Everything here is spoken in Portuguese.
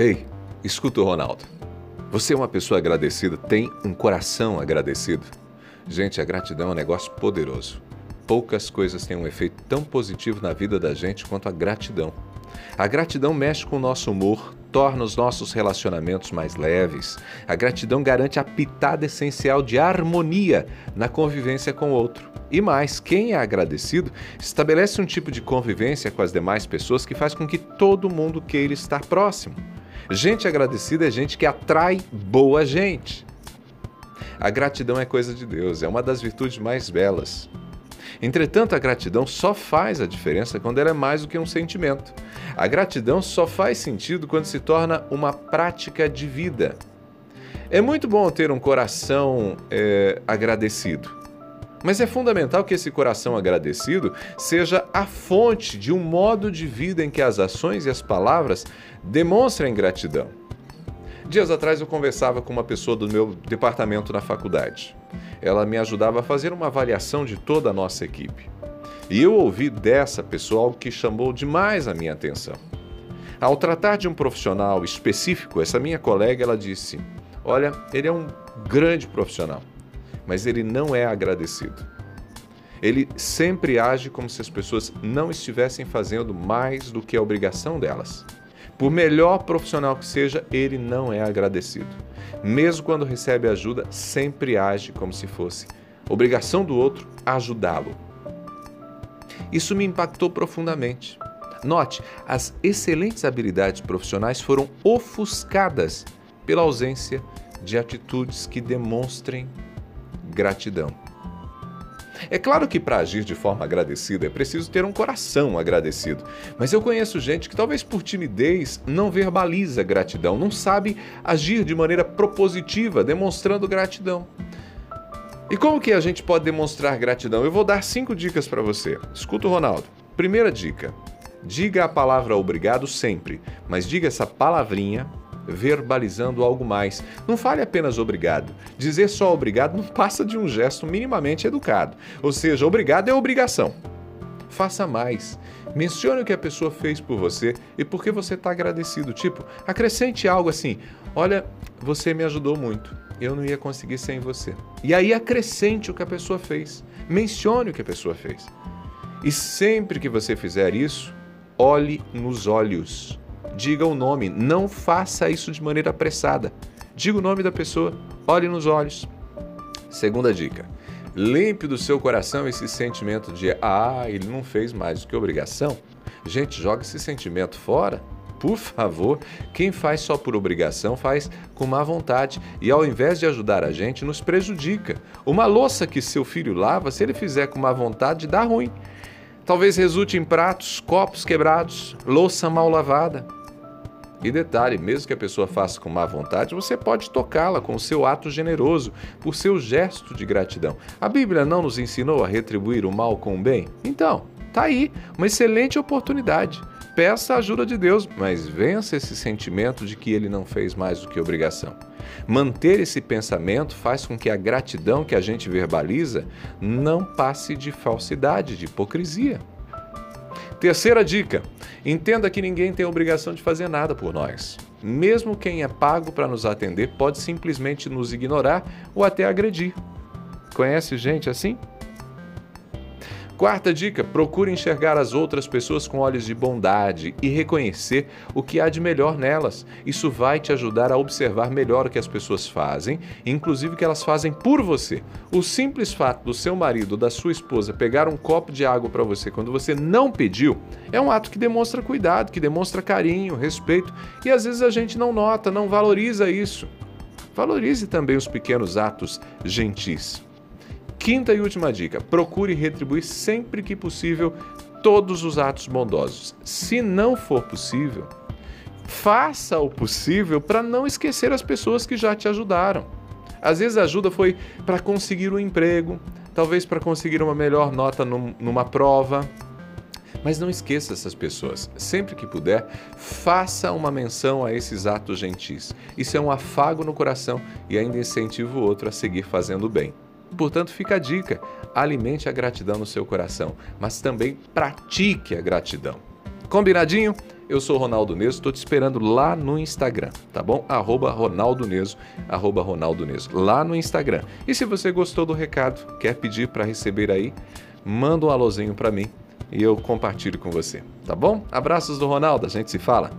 Ei, escuta o Ronaldo. Você é uma pessoa agradecida, tem um coração agradecido. Gente, a gratidão é um negócio poderoso. Poucas coisas têm um efeito tão positivo na vida da gente quanto a gratidão. A gratidão mexe com o nosso humor, torna os nossos relacionamentos mais leves. A gratidão garante a pitada essencial de harmonia na convivência com o outro. E mais, quem é agradecido estabelece um tipo de convivência com as demais pessoas que faz com que todo mundo queira estar próximo. Gente agradecida é gente que atrai boa gente. A gratidão é coisa de Deus, é uma das virtudes mais belas. Entretanto, a gratidão só faz a diferença quando ela é mais do que um sentimento. A gratidão só faz sentido quando se torna uma prática de vida. É muito bom ter um coração é, agradecido. Mas é fundamental que esse coração agradecido seja a fonte de um modo de vida em que as ações e as palavras demonstrem gratidão. Dias atrás eu conversava com uma pessoa do meu departamento na faculdade. Ela me ajudava a fazer uma avaliação de toda a nossa equipe. E eu ouvi dessa pessoa algo que chamou demais a minha atenção. Ao tratar de um profissional específico, essa minha colega ela disse: "Olha, ele é um grande profissional mas ele não é agradecido. Ele sempre age como se as pessoas não estivessem fazendo mais do que a obrigação delas. Por melhor profissional que seja, ele não é agradecido. Mesmo quando recebe ajuda, sempre age como se fosse obrigação do outro ajudá-lo. Isso me impactou profundamente. Note, as excelentes habilidades profissionais foram ofuscadas pela ausência de atitudes que demonstrem gratidão. É claro que para agir de forma agradecida é preciso ter um coração agradecido, mas eu conheço gente que talvez por timidez não verbaliza gratidão, não sabe agir de maneira propositiva, demonstrando gratidão. E como que a gente pode demonstrar gratidão? Eu vou dar cinco dicas para você. Escuta o Ronaldo. Primeira dica: diga a palavra obrigado sempre, mas diga essa palavrinha verbalizando algo mais. Não fale apenas obrigado. Dizer só obrigado não passa de um gesto minimamente educado. Ou seja, obrigado é obrigação. Faça mais. Mencione o que a pessoa fez por você e por que você está agradecido. Tipo, acrescente algo assim: Olha, você me ajudou muito. Eu não ia conseguir sem você. E aí acrescente o que a pessoa fez. Mencione o que a pessoa fez. E sempre que você fizer isso, olhe nos olhos diga o nome. Não faça isso de maneira apressada. Diga o nome da pessoa, olhe nos olhos. Segunda dica: limpe do seu coração esse sentimento de ah, ele não fez mais do que obrigação. Gente, joga esse sentimento fora. Por favor, quem faz só por obrigação faz com má vontade e ao invés de ajudar a gente, nos prejudica. Uma louça que seu filho lava, se ele fizer com má vontade, dá ruim. Talvez resulte em pratos, copos quebrados, louça mal lavada. E detalhe, mesmo que a pessoa faça com má vontade, você pode tocá-la com o seu ato generoso, por seu gesto de gratidão. A Bíblia não nos ensinou a retribuir o mal com o bem? Então, tá aí, uma excelente oportunidade. Peça a ajuda de Deus, mas vença esse sentimento de que ele não fez mais do que obrigação. Manter esse pensamento faz com que a gratidão que a gente verbaliza não passe de falsidade, de hipocrisia. Terceira dica: entenda que ninguém tem obrigação de fazer nada por nós. Mesmo quem é pago para nos atender pode simplesmente nos ignorar ou até agredir. Conhece gente assim? Quarta dica: procure enxergar as outras pessoas com olhos de bondade e reconhecer o que há de melhor nelas. Isso vai te ajudar a observar melhor o que as pessoas fazem, inclusive o que elas fazem por você. O simples fato do seu marido ou da sua esposa pegar um copo de água para você quando você não pediu é um ato que demonstra cuidado, que demonstra carinho, respeito e às vezes a gente não nota, não valoriza isso. Valorize também os pequenos atos gentis. Quinta e última dica: procure retribuir sempre que possível todos os atos bondosos. Se não for possível, faça o possível para não esquecer as pessoas que já te ajudaram. Às vezes a ajuda foi para conseguir um emprego, talvez para conseguir uma melhor nota num, numa prova. Mas não esqueça essas pessoas. Sempre que puder, faça uma menção a esses atos gentis. Isso é um afago no coração e ainda incentiva o outro a seguir fazendo bem. Portanto, fica a dica: alimente a gratidão no seu coração, mas também pratique a gratidão. Combinadinho? Eu sou Ronaldo Neso, estou te esperando lá no Instagram, tá bom? Arroba Ronaldo Neso, arroba Ronaldo Neso, lá no Instagram. E se você gostou do recado, quer pedir para receber aí, manda um alôzinho para mim e eu compartilho com você, tá bom? Abraços do Ronaldo, a gente se fala.